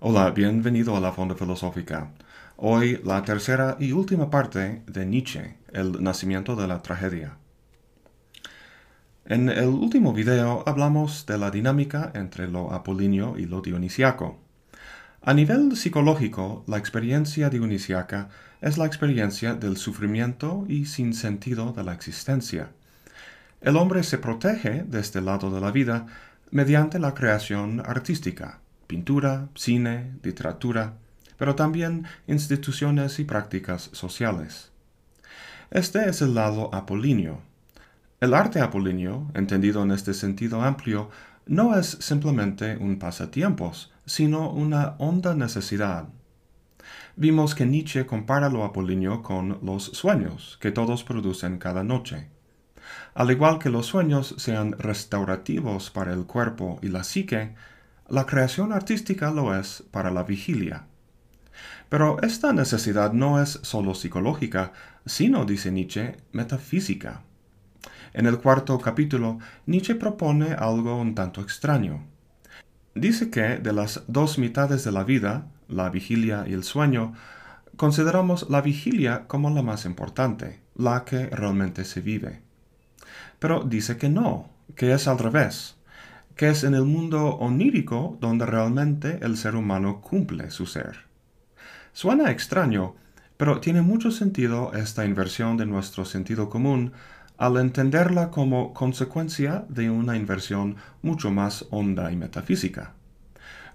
Hola, bienvenido a la Fonda Filosófica. Hoy la tercera y última parte de Nietzsche, el nacimiento de la tragedia. En el último video hablamos de la dinámica entre lo apolíneo y lo dionisiaco. A nivel psicológico, la experiencia dionisiaca es la experiencia del sufrimiento y sin sentido de la existencia. El hombre se protege de este lado de la vida mediante la creación artística, pintura, cine, literatura, pero también instituciones y prácticas sociales. Este es el lado apolíneo. El arte apolíneo, entendido en este sentido amplio, no es simplemente un pasatiempos, sino una honda necesidad. Vimos que Nietzsche compara lo apolíneo con los sueños que todos producen cada noche. Al igual que los sueños sean restaurativos para el cuerpo y la psique, la creación artística lo es para la vigilia. Pero esta necesidad no es sólo psicológica, sino, dice Nietzsche, metafísica. En el cuarto capítulo, Nietzsche propone algo un tanto extraño. Dice que de las dos mitades de la vida, la vigilia y el sueño, consideramos la vigilia como la más importante, la que realmente se vive. Pero dice que no, que es al revés que es en el mundo onírico donde realmente el ser humano cumple su ser. Suena extraño, pero tiene mucho sentido esta inversión de nuestro sentido común al entenderla como consecuencia de una inversión mucho más honda y metafísica.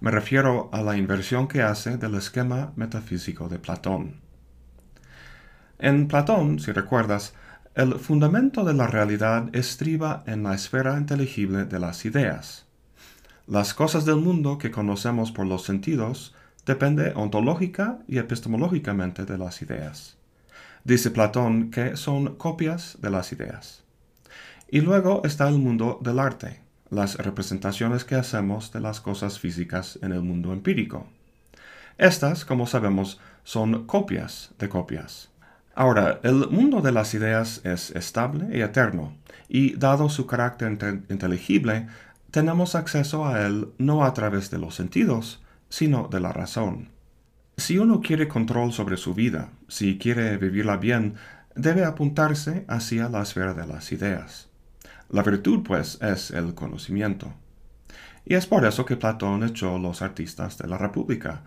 Me refiero a la inversión que hace del esquema metafísico de Platón. En Platón, si recuerdas, el fundamento de la realidad estriba en la esfera inteligible de las ideas. Las cosas del mundo que conocemos por los sentidos depende ontológica y epistemológicamente de las ideas. Dice Platón que son copias de las ideas. Y luego está el mundo del arte, las representaciones que hacemos de las cosas físicas en el mundo empírico. Estas, como sabemos, son copias de copias. Ahora, el mundo de las ideas es estable y eterno, y dado su carácter inteligible, tenemos acceso a él no a través de los sentidos, sino de la razón. Si uno quiere control sobre su vida, si quiere vivirla bien, debe apuntarse hacia la esfera de las ideas. La virtud, pues, es el conocimiento. Y es por eso que Platón echó los artistas de la República.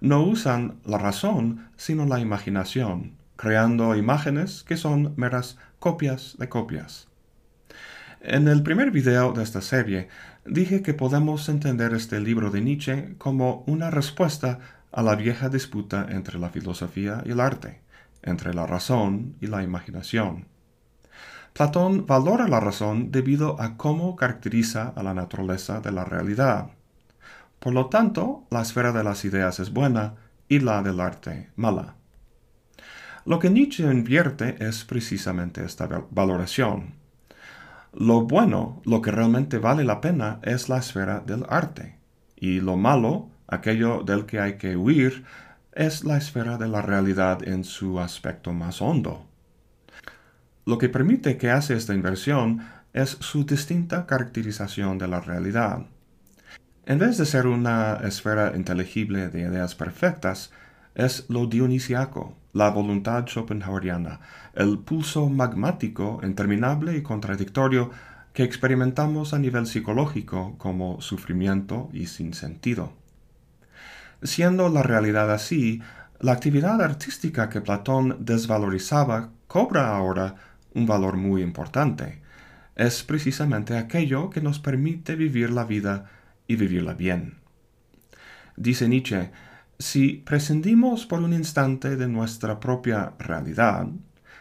No usan la razón, sino la imaginación, creando imágenes que son meras copias de copias. En el primer video de esta serie dije que podemos entender este libro de Nietzsche como una respuesta a la vieja disputa entre la filosofía y el arte, entre la razón y la imaginación. Platón valora la razón debido a cómo caracteriza a la naturaleza de la realidad. Por lo tanto, la esfera de las ideas es buena y la del arte mala. Lo que Nietzsche invierte es precisamente esta valoración. Lo bueno, lo que realmente vale la pena, es la esfera del arte, y lo malo, aquello del que hay que huir, es la esfera de la realidad en su aspecto más hondo. Lo que permite que hace esta inversión es su distinta caracterización de la realidad. En vez de ser una esfera inteligible de ideas perfectas, es lo dionisiaco, la voluntad schopenhaueriana, el pulso magmático interminable y contradictorio que experimentamos a nivel psicológico como sufrimiento y sin sentido. Siendo la realidad así, la actividad artística que Platón desvalorizaba cobra ahora un valor muy importante. Es precisamente aquello que nos permite vivir la vida y vivirla bien. Dice Nietzsche, si prescindimos por un instante de nuestra propia realidad,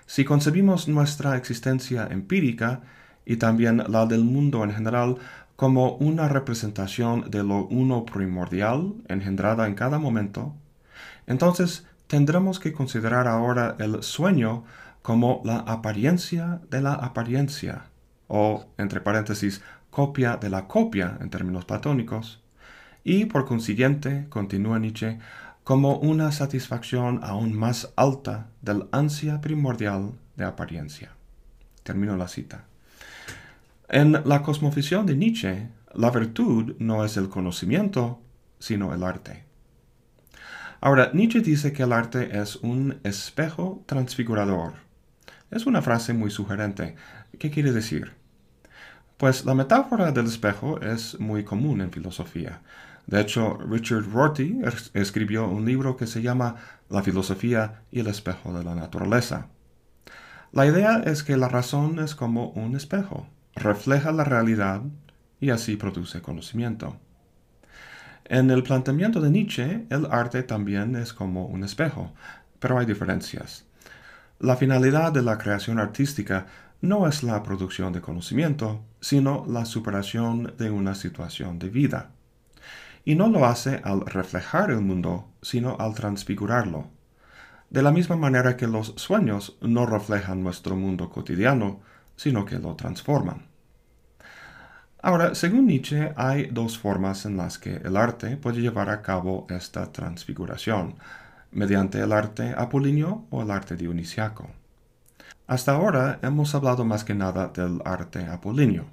si concebimos nuestra existencia empírica y también la del mundo en general como una representación de lo uno primordial engendrada en cada momento, entonces tendremos que considerar ahora el sueño como la apariencia de la apariencia, o, entre paréntesis, copia de la copia en términos platónicos, y por consiguiente, continúa Nietzsche, como una satisfacción aún más alta del ansia primordial de apariencia. Termino la cita. En la cosmovisión de Nietzsche, la virtud no es el conocimiento, sino el arte. Ahora, Nietzsche dice que el arte es un espejo transfigurador. Es una frase muy sugerente. ¿Qué quiere decir? Pues la metáfora del espejo es muy común en filosofía. De hecho, Richard Rorty escribió un libro que se llama La filosofía y el espejo de la naturaleza. La idea es que la razón es como un espejo, refleja la realidad y así produce conocimiento. En el planteamiento de Nietzsche, el arte también es como un espejo, pero hay diferencias. La finalidad de la creación artística no es la producción de conocimiento, sino la superación de una situación de vida. Y no lo hace al reflejar el mundo, sino al transfigurarlo. De la misma manera que los sueños no reflejan nuestro mundo cotidiano, sino que lo transforman. Ahora, según Nietzsche, hay dos formas en las que el arte puede llevar a cabo esta transfiguración, mediante el arte apolíneo o el arte dionisiaco. Hasta ahora hemos hablado más que nada del arte apolíneo.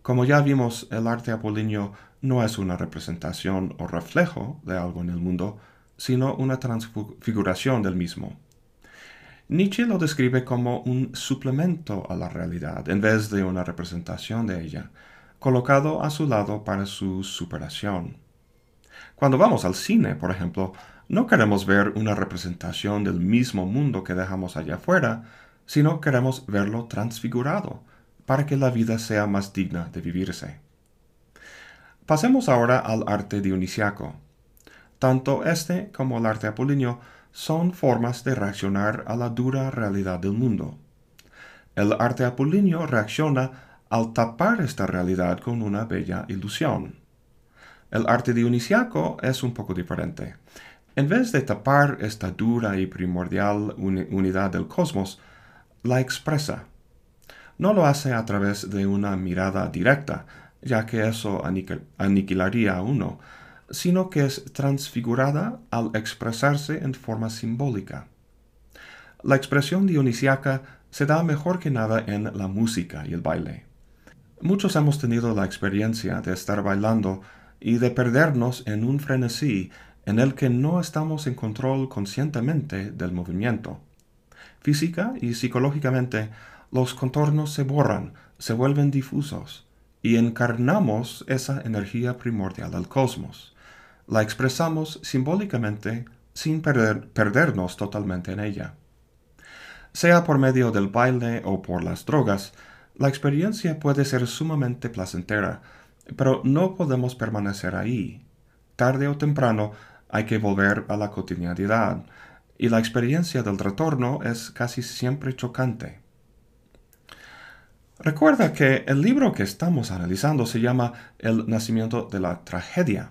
Como ya vimos, el arte apolíneo no es una representación o reflejo de algo en el mundo, sino una transfiguración del mismo. Nietzsche lo describe como un suplemento a la realidad en vez de una representación de ella, colocado a su lado para su superación. Cuando vamos al cine, por ejemplo, no queremos ver una representación del mismo mundo que dejamos allá afuera, sino queremos verlo transfigurado, para que la vida sea más digna de vivirse. Pasemos ahora al arte dionisiaco. Tanto este como el arte apolíneo son formas de reaccionar a la dura realidad del mundo. El arte apolíneo reacciona al tapar esta realidad con una bella ilusión. El arte dionisiaco es un poco diferente. En vez de tapar esta dura y primordial unidad del cosmos, la expresa. No lo hace a través de una mirada directa, ya que eso aniquilaría a uno, sino que es transfigurada al expresarse en forma simbólica. La expresión dionisiaca se da mejor que nada en la música y el baile. Muchos hemos tenido la experiencia de estar bailando y de perdernos en un frenesí en el que no estamos en control conscientemente del movimiento. Física y psicológicamente, los contornos se borran, se vuelven difusos, y encarnamos esa energía primordial del cosmos. La expresamos simbólicamente sin perdernos totalmente en ella. Sea por medio del baile o por las drogas, la experiencia puede ser sumamente placentera, pero no podemos permanecer ahí. Tarde o temprano hay que volver a la cotidianidad, y la experiencia del retorno es casi siempre chocante. Recuerda que el libro que estamos analizando se llama El nacimiento de la tragedia.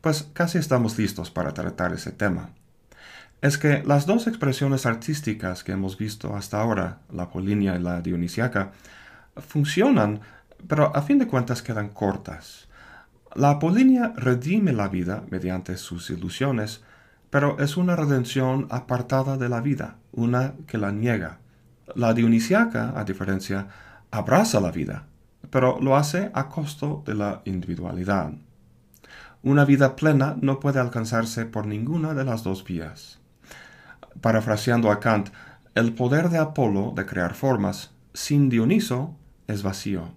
Pues casi estamos listos para tratar ese tema. Es que las dos expresiones artísticas que hemos visto hasta ahora, la polínea y la dionisiaca, funcionan, pero a fin de cuentas quedan cortas. La apolínea redime la vida mediante sus ilusiones, pero es una redención apartada de la vida, una que la niega. La dionisiaca, a diferencia, abraza la vida, pero lo hace a costo de la individualidad. Una vida plena no puede alcanzarse por ninguna de las dos vías. Parafraseando a Kant, el poder de Apolo de crear formas sin Dioniso es vacío,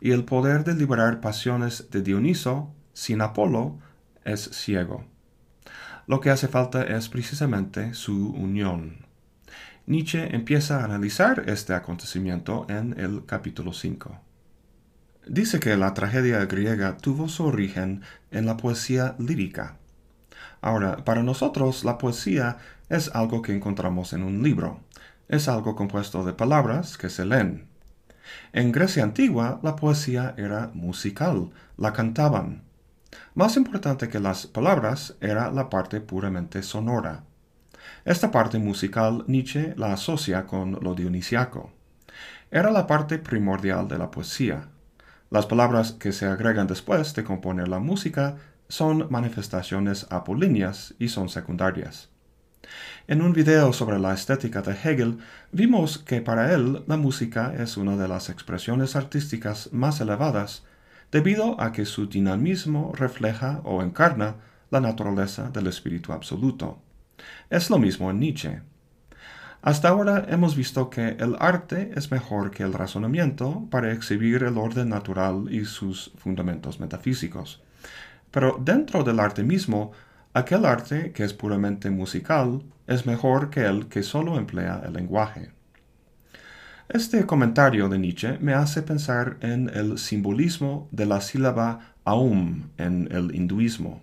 y el poder de liberar pasiones de Dioniso sin Apolo es ciego. Lo que hace falta es precisamente su unión. Nietzsche empieza a analizar este acontecimiento en el capítulo 5. Dice que la tragedia griega tuvo su origen en la poesía lírica. Ahora, para nosotros la poesía es algo que encontramos en un libro. Es algo compuesto de palabras que se leen. En Grecia antigua la poesía era musical, la cantaban. Más importante que las palabras era la parte puramente sonora. Esta parte musical Nietzsche la asocia con lo dionisiaco. Era la parte primordial de la poesía. Las palabras que se agregan después de componer la música son manifestaciones apolíneas y son secundarias. En un video sobre la estética de Hegel, vimos que para él la música es una de las expresiones artísticas más elevadas, debido a que su dinamismo refleja o encarna la naturaleza del espíritu absoluto. Es lo mismo en Nietzsche. Hasta ahora hemos visto que el arte es mejor que el razonamiento para exhibir el orden natural y sus fundamentos metafísicos. Pero dentro del arte mismo, aquel arte que es puramente musical es mejor que el que solo emplea el lenguaje. Este comentario de Nietzsche me hace pensar en el simbolismo de la sílaba aum en el hinduismo.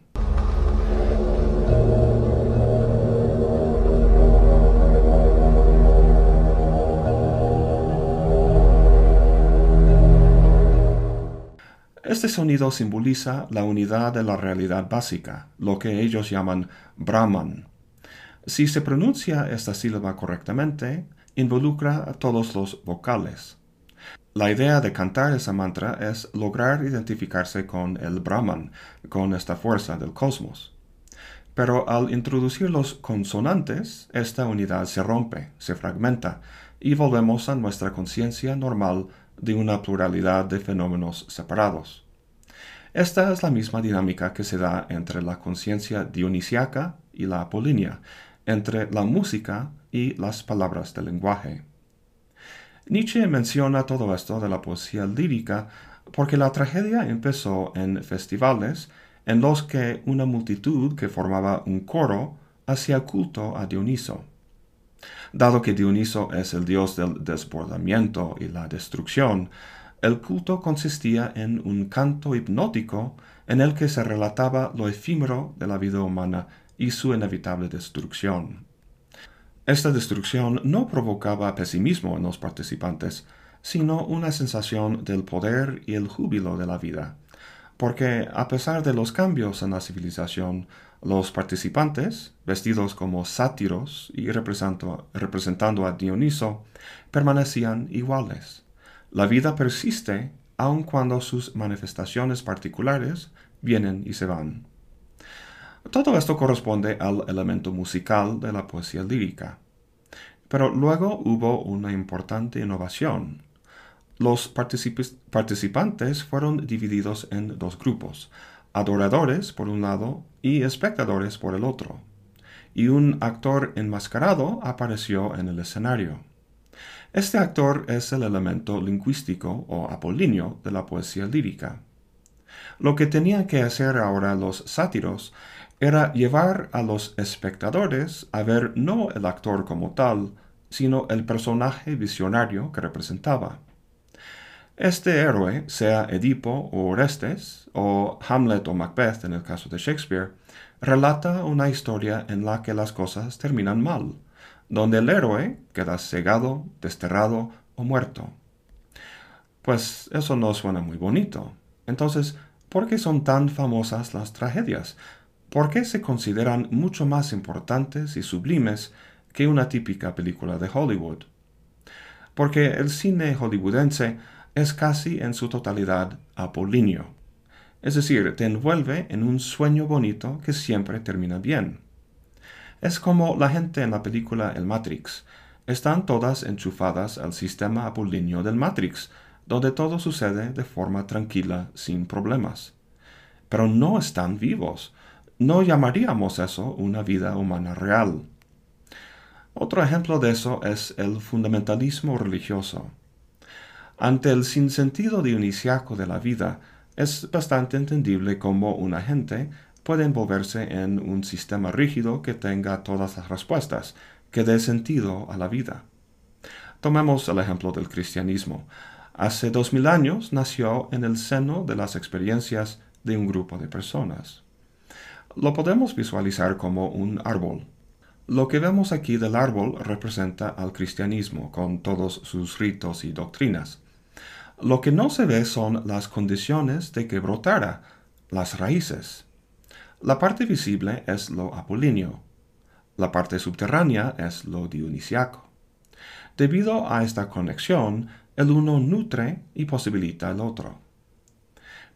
Este sonido simboliza la unidad de la realidad básica, lo que ellos llaman Brahman. Si se pronuncia esta sílaba correctamente, involucra a todos los vocales. La idea de cantar esa mantra es lograr identificarse con el Brahman, con esta fuerza del cosmos. Pero al introducir los consonantes, esta unidad se rompe, se fragmenta, y volvemos a nuestra conciencia normal de una pluralidad de fenómenos separados. Esta es la misma dinámica que se da entre la conciencia dionisiaca y la apolínea, entre la música y las palabras del lenguaje. Nietzsche menciona todo esto de la poesía lírica porque la tragedia empezó en festivales en los que una multitud que formaba un coro hacía culto a Dioniso. Dado que Dioniso es el dios del desbordamiento y la destrucción, el culto consistía en un canto hipnótico en el que se relataba lo efímero de la vida humana y su inevitable destrucción. Esta destrucción no provocaba pesimismo en los participantes, sino una sensación del poder y el júbilo de la vida, porque a pesar de los cambios en la civilización, los participantes, vestidos como sátiros y representando, a Dioniso, permanecían iguales. La vida persiste aun cuando sus manifestaciones particulares vienen y se van. Todo esto corresponde al elemento musical de la poesía lírica. Pero luego hubo una importante innovación. Los participantes fueron divididos en dos grupos, adoradores por un lado y espectadores por el otro, y un actor enmascarado apareció en el escenario. Este actor es el elemento lingüístico o apolíneo de la poesía lírica. Lo que tenían que hacer ahora los sátiros era llevar a los espectadores a ver no el actor como tal, sino el personaje visionario que representaba. Este héroe, sea Edipo o Orestes, o Hamlet o Macbeth en el caso de Shakespeare, relata una historia en la que las cosas terminan mal, donde el héroe queda cegado, desterrado o muerto. Pues eso no suena muy bonito. Entonces, ¿por qué son tan famosas las tragedias? ¿Por qué se consideran mucho más importantes y sublimes que una típica película de Hollywood? Porque el cine hollywoodense es casi en su totalidad apolíneo. Es decir, te envuelve en un sueño bonito que siempre termina bien. Es como la gente en la película El Matrix. Están todas enchufadas al sistema apolíneo del Matrix, donde todo sucede de forma tranquila, sin problemas. Pero no están vivos. No llamaríamos eso una vida humana real. Otro ejemplo de eso es el fundamentalismo religioso. Ante el sinsentido dionisiaco de la vida, es bastante entendible cómo una gente puede envolverse en un sistema rígido que tenga todas las respuestas, que dé sentido a la vida. Tomemos el ejemplo del cristianismo. Hace dos mil años nació en el seno de las experiencias de un grupo de personas. Lo podemos visualizar como un árbol. Lo que vemos aquí del árbol representa al cristianismo con todos sus ritos y doctrinas. Lo que no se ve son las condiciones de que brotara, las raíces. La parte visible es lo apolíneo. La parte subterránea es lo dionisiaco. Debido a esta conexión, el uno nutre y posibilita el otro.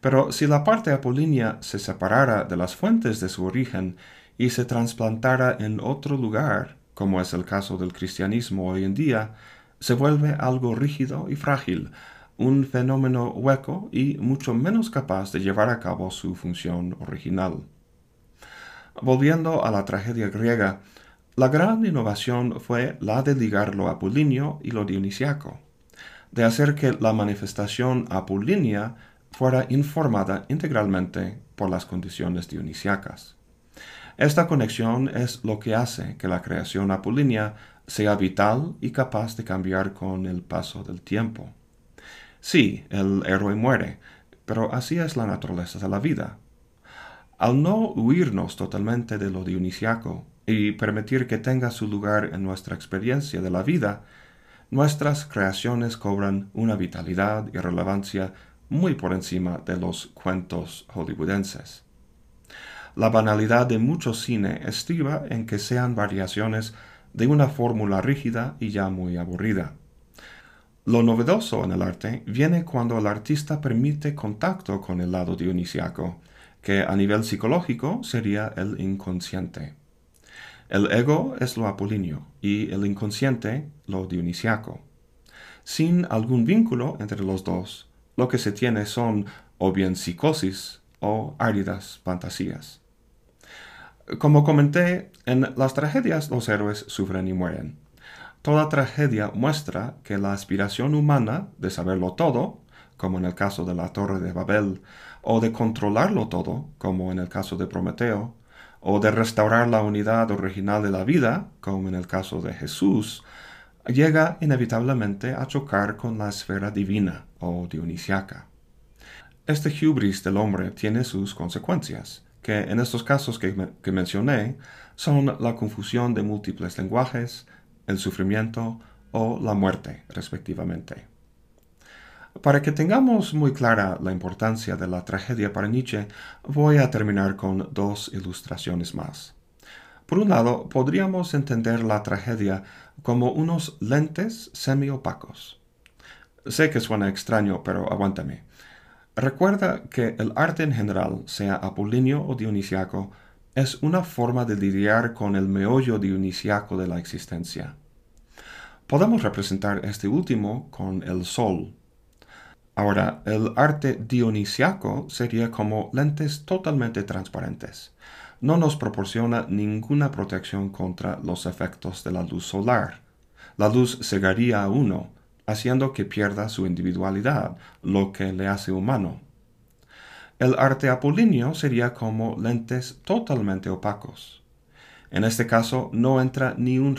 Pero si la parte apolínea se separara de las fuentes de su origen y se trasplantara en otro lugar, como es el caso del cristianismo hoy en día, se vuelve algo rígido y frágil, un fenómeno hueco y mucho menos capaz de llevar a cabo su función original. Volviendo a la tragedia griega, la gran innovación fue la de ligar lo apolíneo y lo dionisiaco, de hacer que la manifestación apolínea fuera informada integralmente por las condiciones dionisiacas. Esta conexión es lo que hace que la creación apolínea sea vital y capaz de cambiar con el paso del tiempo. Sí, el héroe muere, pero así es la naturaleza de la vida. Al no huirnos totalmente de lo dionisiaco y permitir que tenga su lugar en nuestra experiencia de la vida, nuestras creaciones cobran una vitalidad y relevancia muy por encima de los cuentos hollywoodenses. La banalidad de mucho cine estriba en que sean variaciones de una fórmula rígida y ya muy aburrida. Lo novedoso en el arte viene cuando el artista permite contacto con el lado dionisiaco, que a nivel psicológico sería el inconsciente. El ego es lo apolíneo y el inconsciente lo dionisiaco. Sin algún vínculo entre los dos, lo que se tiene son o bien psicosis o áridas fantasías. Como comenté, en las tragedias los héroes sufren y mueren. Toda tragedia muestra que la aspiración humana de saberlo todo, como en el caso de la Torre de Babel, o de controlarlo todo, como en el caso de Prometeo, o de restaurar la unidad original de la vida, como en el caso de Jesús, llega inevitablemente a chocar con la esfera divina o dionisiaca. Este hubris del hombre tiene sus consecuencias que en estos casos que, mencioné son la confusión de múltiples lenguajes, el sufrimiento o la muerte, respectivamente. Para que tengamos muy clara la importancia de la tragedia para Nietzsche, voy a terminar con dos ilustraciones más. Por un lado, podríamos entender la tragedia como unos lentes semi-opacos. Sé que suena extraño, pero aguántame. Recuerda que el arte en general, sea apolíneo o dionisiaco, es una forma de lidiar con el meollo dionisiaco de la existencia. Podemos representar este último con el sol. Ahora, el arte dionisiaco sería como lentes totalmente transparentes. No nos proporciona ninguna protección contra los efectos de la luz solar. La luz cegaría a uno, haciendo que pierda su individualidad, lo que le hace humano. El arte apolíneo sería como lentes totalmente opacos. En este caso no entra ni un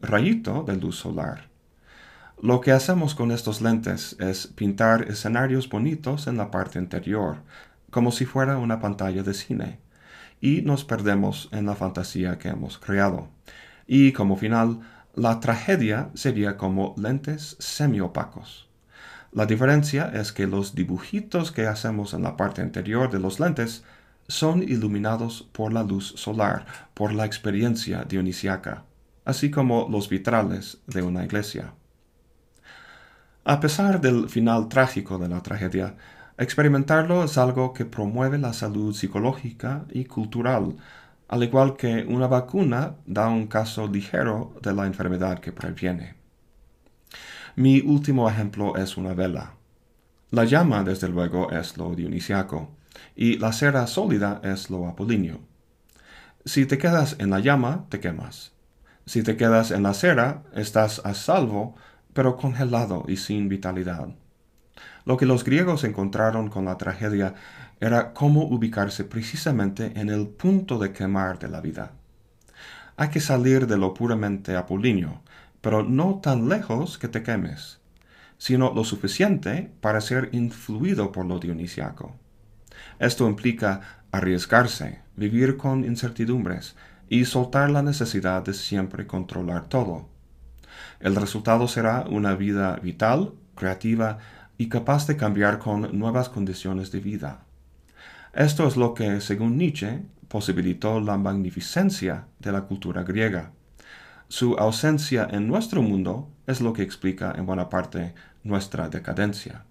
rayito de luz solar. Lo que hacemos con estos lentes es pintar escenarios bonitos en la parte interior, como si fuera una pantalla de cine, y nos perdemos en la fantasía que hemos creado. Y como final, la tragedia sería como lentes semiopacos. La diferencia es que los dibujitos que hacemos en la parte interior de los lentes son iluminados por la luz solar, por la experiencia dionisiaca, así como los vitrales de una iglesia. A pesar del final trágico de la tragedia, experimentarlo es algo que promueve la salud psicológica y cultural al igual que una vacuna da un caso ligero de la enfermedad que previene. Mi último ejemplo es una vela. La llama, desde luego, es lo dionisiaco, y la cera sólida es lo apolíneo. Si te quedas en la llama, te quemas. Si te quedas en la cera, estás a salvo, pero congelado y sin vitalidad. Lo que los griegos encontraron con la tragedia era cómo ubicarse precisamente en el punto de quemar de la vida. Hay que salir de lo puramente apolíneo, pero no tan lejos que te quemes, sino lo suficiente para ser influido por lo dionisiaco. Esto implica arriesgarse, vivir con incertidumbres y soltar la necesidad de siempre controlar todo. El resultado será una vida vital, creativa y capaz de cambiar con nuevas condiciones de vida. Esto es lo que, según Nietzsche, posibilitó la magnificencia de la cultura griega. Su ausencia en nuestro mundo es lo que explica en buena parte nuestra decadencia.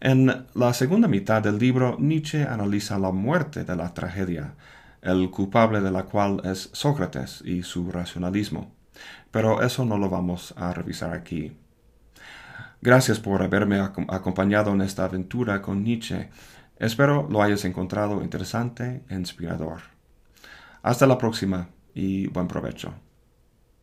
En la segunda mitad del libro, Nietzsche analiza la muerte de la tragedia, el culpable de la cual es Sócrates y su racionalismo. Pero eso no lo vamos a revisar aquí. Gracias por haberme acompañado en esta aventura con Nietzsche. Espero lo hayas encontrado interesante e inspirador. Hasta la próxima y buen provecho.